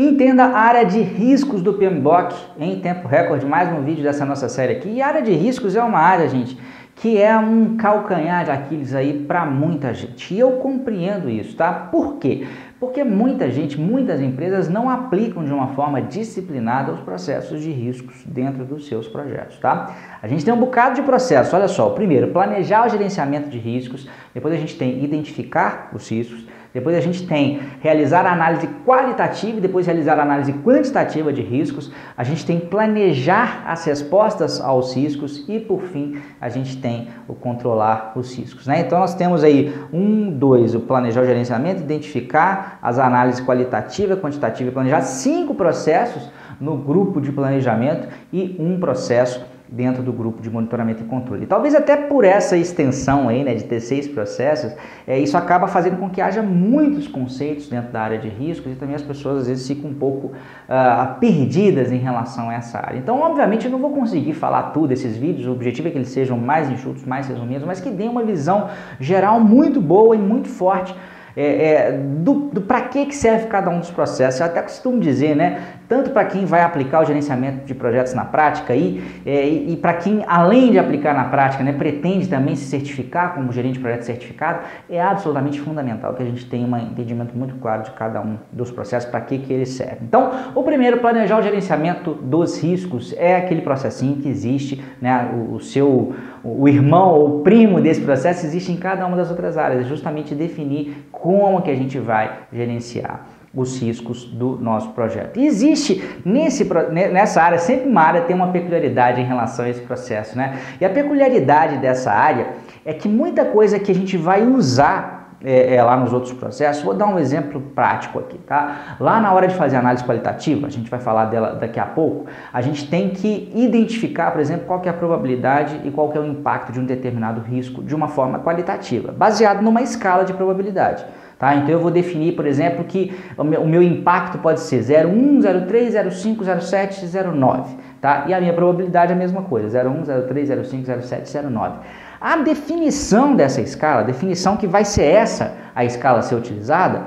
Entenda a área de riscos do PMBOK em tempo recorde, mais um vídeo dessa nossa série aqui. E a área de riscos é uma área, gente, que é um calcanhar de Aquiles aí para muita gente. E eu compreendo isso, tá? Por quê? Porque muita gente, muitas empresas não aplicam de uma forma disciplinada os processos de riscos dentro dos seus projetos, tá? A gente tem um bocado de processo. Olha só, primeiro, planejar o gerenciamento de riscos, depois a gente tem identificar os riscos, depois a gente tem realizar a análise qualitativa e depois realizar a análise quantitativa de riscos. A gente tem planejar as respostas aos riscos e por fim a gente tem o controlar os riscos. Né? Então nós temos aí um, dois, o planejar o gerenciamento, identificar as análises qualitativa, quantitativa e planejar cinco processos no grupo de planejamento e um processo dentro do grupo de monitoramento e controle. Talvez até por essa extensão aí, né, de ter seis processos, é, isso acaba fazendo com que haja muitos conceitos dentro da área de riscos e também as pessoas às vezes ficam um pouco uh, perdidas em relação a essa área. Então, obviamente, eu não vou conseguir falar tudo esses vídeos, o objetivo é que eles sejam mais enxutos, mais resumidos, mas que dêem uma visão geral muito boa e muito forte é, é, do, do para que, que serve cada um dos processos. Eu até costumo dizer, né? Tanto para quem vai aplicar o gerenciamento de projetos na prática e, é, e, para quem, além de aplicar na prática, né, pretende também se certificar como gerente de projeto certificado, é absolutamente fundamental que a gente tenha um entendimento muito claro de cada um dos processos, para que, que eles servem. Então, o primeiro, planejar o gerenciamento dos riscos, é aquele processinho que existe, né, o, o seu o irmão ou primo desse processo existe em cada uma das outras áreas, é justamente definir como que a gente vai gerenciar os riscos do nosso projeto. Existe nesse, nessa área, sempre uma área tem uma peculiaridade em relação a esse processo, né? E a peculiaridade dessa área é que muita coisa que a gente vai usar é, é, lá nos outros processos. Vou dar um exemplo prático aqui, tá? Lá na hora de fazer análise qualitativa, a gente vai falar dela daqui a pouco, a gente tem que identificar, por exemplo, qual que é a probabilidade e qual que é o impacto de um determinado risco de uma forma qualitativa, baseado numa escala de probabilidade. Tá? Então eu vou definir, por exemplo, que o meu, impacto pode ser 0,1, 0,3, 0,5, 0,7, 0,9. Tá? E a minha probabilidade é a mesma coisa, 0,1, 0,3, 0,5, 0,7, 0,9. A definição dessa escala, a definição que vai ser essa a escala a ser utilizada,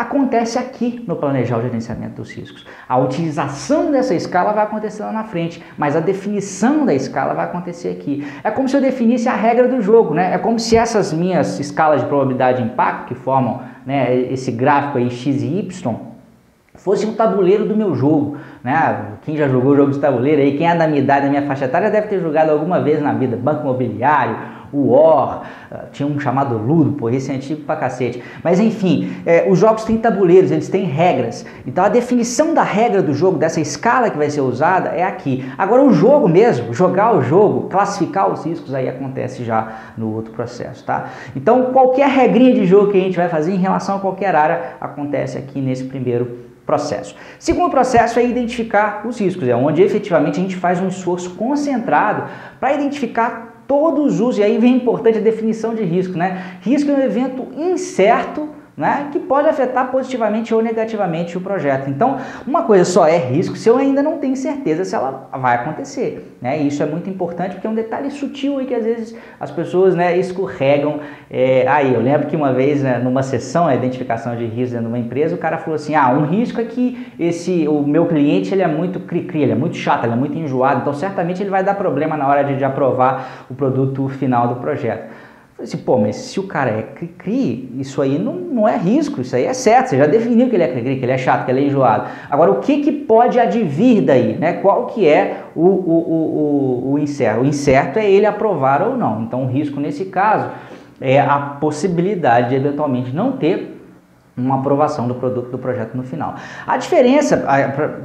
acontece aqui no planejar o gerenciamento dos riscos. A utilização dessa escala vai acontecer lá na frente, mas a definição da escala vai acontecer aqui. É como se eu definisse a regra do jogo, né? É como se essas minhas escalas de probabilidade de impacto que formam né, esse gráfico aí x e y fosse um tabuleiro do meu jogo, né? Quem já jogou jogo de tabuleiro aí, quem é da minha idade, da minha faixa etária, deve ter jogado alguma vez na vida, banco imobiliário, War, ah, tinha um chamado Ludo, pô, esse é antigo pra cacete. Mas enfim, é, os jogos têm tabuleiros, eles têm regras. Então a definição da regra do jogo, dessa escala que vai ser usada, é aqui. Agora o jogo mesmo, jogar o jogo, classificar os riscos, aí acontece já no outro processo, tá? Então qualquer regrinha de jogo que a gente vai fazer em relação a qualquer área, acontece aqui nesse primeiro processo. Segundo processo é identificar os riscos, é onde efetivamente a gente faz um esforço concentrado para identificar todos os, e aí vem importante a definição de risco, né? Risco é um evento incerto né, que pode afetar positivamente ou negativamente o projeto. Então, uma coisa só é risco se eu ainda não tenho certeza se ela vai acontecer. Né? E isso é muito importante porque é um detalhe sutil aí que às vezes as pessoas né, escorregam. É, aí, eu lembro que uma vez, né, numa sessão, a identificação de risco dentro de uma empresa, o cara falou assim: ah, um risco é que esse, o meu cliente ele é muito cri-cri, ele é muito chato, ele é muito enjoado, então certamente ele vai dar problema na hora de, de aprovar o produto final do projeto. Falei assim, pô, mas se o cara é cri-cri, isso aí não, não é risco, isso aí é certo, você já definiu que ele é cri-cri, que ele é chato, que ele é enjoado. Agora, o que, que pode advir daí, né? Qual que é o, o, o, o, incerto? O incerto é ele aprovar ou não. Então, o risco nesse caso é a possibilidade de eventualmente não ter uma aprovação do produto do projeto no final. A diferença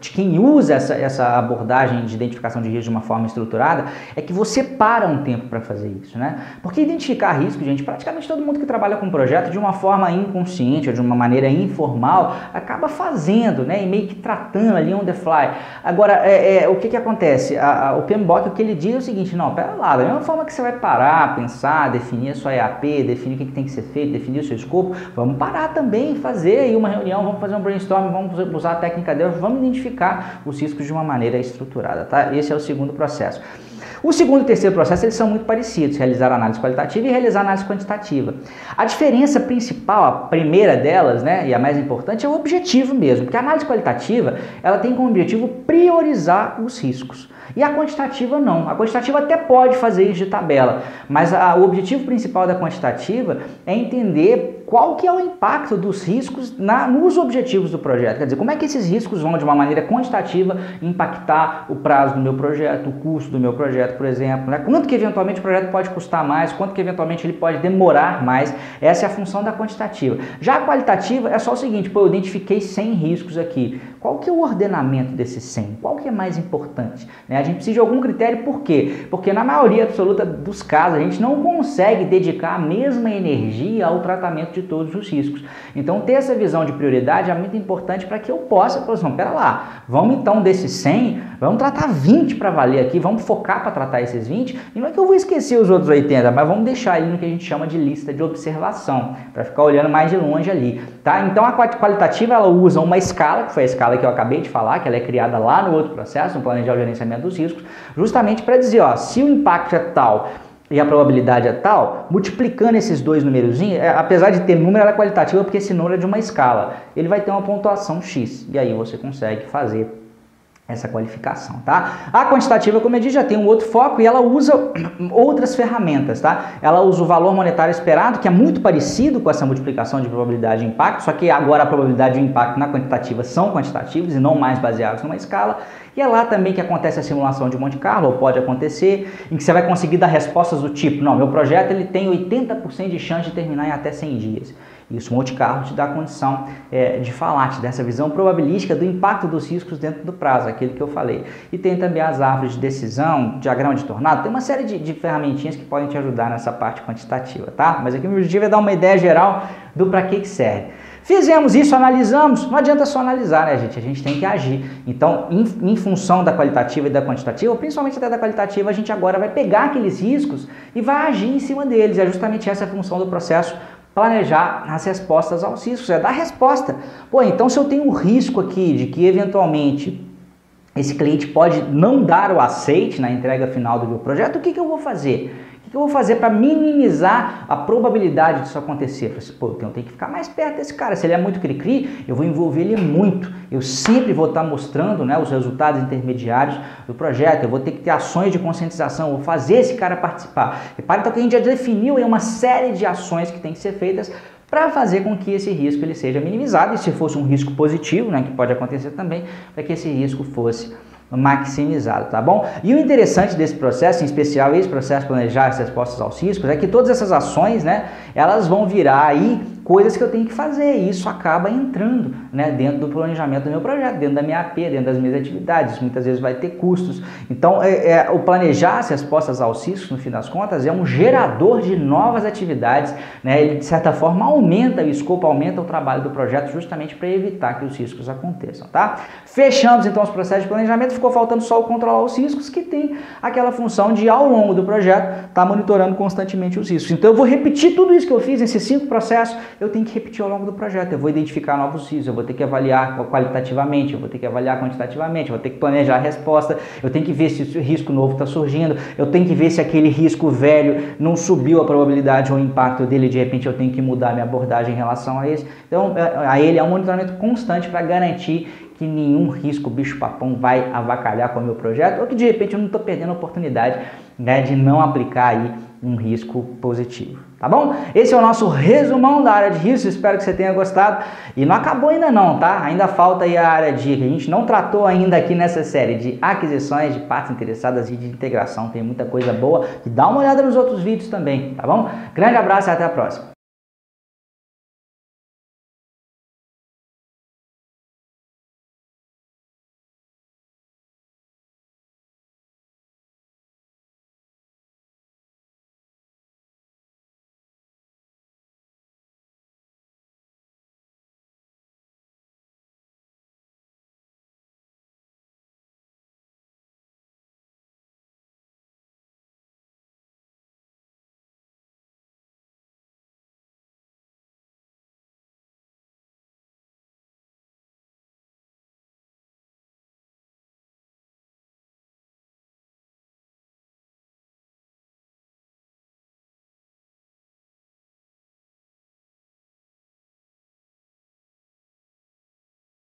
de quem usa essa, essa abordagem de identificação de risco de uma forma estruturada é que você para um tempo para fazer isso, né? Porque identificar risco, gente, praticamente todo mundo que trabalha com projeto de uma forma inconsciente ou de uma maneira informal acaba fazendo, né? E meio que tratando ali on the fly. Agora, é, é o que que acontece? A, a, o PMBOK, o que ele diz é o seguinte, não, pera lá, da mesma forma que você vai parar, pensar, definir a sua EAP, definir o que, que tem que ser feito, definir o seu escopo, vamos parar também Sim, fazer aí uma reunião, vamos fazer um brainstorm, vamos usar a técnica Deus, vamos identificar os riscos de uma maneira estruturada, tá? Esse é o segundo processo. O segundo e terceiro processo eles são muito parecidos, realizar análise qualitativa e realizar análise quantitativa. A diferença principal, a primeira delas, né, e a mais importante, é o objetivo mesmo, porque a análise qualitativa ela tem como objetivo priorizar os riscos. E a quantitativa não. A quantitativa até pode fazer isso de tabela, mas a, o objetivo principal da quantitativa é entender qual que é o impacto dos riscos na, nos objetivos do projeto. Quer dizer, como é que esses riscos vão, de uma maneira quantitativa, impactar o prazo do meu projeto, o custo do meu projeto, por exemplo. Né? Quanto que eventualmente o projeto pode custar mais, quanto que eventualmente ele pode demorar mais. Essa é a função da quantitativa. Já a qualitativa é só o seguinte, pô, eu identifiquei 100 riscos aqui. Qual que é o ordenamento desses 100? Qual que é mais importante? Né? A gente precisa de algum critério, por quê? Porque na maioria absoluta dos casos a gente não consegue dedicar a mesma energia ao tratamento de todos os riscos. Então ter essa visão de prioridade é muito importante para que eu possa, por exemplo, pera lá, vamos então desses 100, vamos tratar 20 para valer aqui, vamos focar para tratar esses 20, e não é que eu vou esquecer os outros 80, mas vamos deixar ele no que a gente chama de lista de observação, para ficar olhando mais de longe ali, tá? Então a qualitativa ela usa uma escala, que foi a escala que eu acabei de falar, que ela é criada lá no outro processo, no planejamento de gerenciamento dos riscos, justamente para dizer, ó, se o impacto é tal e a probabilidade é tal, multiplicando esses dois números, é, apesar de ter número, ela é qualitativa porque esse número é de uma escala. Ele vai ter uma pontuação X, e aí você consegue fazer essa qualificação, tá? A quantitativa, como eu disse, já tem um outro foco e ela usa outras ferramentas, tá? Ela usa o valor monetário esperado, que é muito parecido com essa multiplicação de probabilidade de impacto, só que agora a probabilidade de impacto na quantitativa são quantitativos e não mais baseados numa escala. E é lá também que acontece a simulação de Monte Carlo, ou pode acontecer, em que você vai conseguir dar respostas do tipo, não, meu projeto ele tem 80% de chance de terminar em até 100 dias. Isso, Monte Carlo te dá condição é, de falar, te dá essa visão probabilística do impacto dos riscos dentro do prazo, aquele que eu falei. E tem também as árvores de decisão, diagrama de tornado, tem uma série de, de ferramentinhas que podem te ajudar nessa parte quantitativa, tá? Mas aqui o objetivo é dar uma ideia geral do para que, que serve. Fizemos isso, analisamos, não adianta só analisar, né, gente? A gente tem que agir. Então, em, em, função da qualitativa e da quantitativa, principalmente até da qualitativa, a gente agora vai pegar aqueles riscos e vai agir em cima deles. É justamente essa a função do processo planejar as respostas aos riscos, é dar resposta. Pô, então se eu tenho um risco aqui de que eventualmente esse cliente pode não dar o aceite na entrega final do meu projeto, o que, que eu vou fazer? Que eu vou fazer para minimizar a probabilidade disso acontecer? Eu falei assim, pô, eu tenho que ficar mais perto desse cara. Se ele é muito cri-cri, eu vou envolver ele muito. Eu sempre vou estar mostrando né, os resultados intermediários do projeto. Eu vou ter que ter ações de conscientização, vou fazer esse cara participar. Repare então que a gente já definiu uma série de ações que tem que ser feitas para fazer com que esse risco ele seja minimizado e se fosse um risco positivo, né, que pode acontecer também, para que esse risco fosse maximizado, tá bom? E o interessante desse processo, em especial esse processo planejar as respostas aos riscos, é que todas essas ações, né, elas vão virar aí coisas que eu tenho que fazer e isso acaba entrando né, dentro do planejamento do meu projeto, dentro da minha AP, dentro das minhas atividades, muitas vezes vai ter custos. Então, é, é, o planejar as respostas aos riscos, no fim das contas, é um gerador de novas atividades, né, ele de certa forma aumenta o escopo, aumenta o trabalho do projeto justamente para evitar que os riscos aconteçam, tá? Fechamos então os processos de planejamento, ficou faltando só o controlar os riscos, que tem aquela função de, ao longo do projeto, estar tá monitorando constantemente os riscos. Então, eu vou repetir tudo isso que eu fiz, esses cinco processos, eu tenho que repetir ao longo do projeto. Eu vou identificar novos riscos, eu vou ter que avaliar qualitativamente, eu vou ter que avaliar quantitativamente, eu vou ter que planejar a resposta, eu tenho que ver se o risco novo está surgindo, eu tenho que ver se aquele risco velho não subiu a probabilidade ou o impacto dele, de repente eu tenho que mudar minha abordagem em relação a esse. Então, é, a ele é um monitoramento constante para garantir que nenhum risco bicho-papão vai avacalhar com o meu projeto ou que de repente eu não estou perdendo a oportunidade né, de não aplicar aí um risco positivo, tá bom? Esse é o nosso resumão da área de risco, espero que você tenha gostado. E não acabou ainda não, tá? Ainda falta aí a área de que a gente não tratou ainda aqui nessa série de aquisições de partes interessadas e de integração. Tem muita coisa boa e dá uma olhada nos outros vídeos também, tá bom? Grande abraço e até a próxima.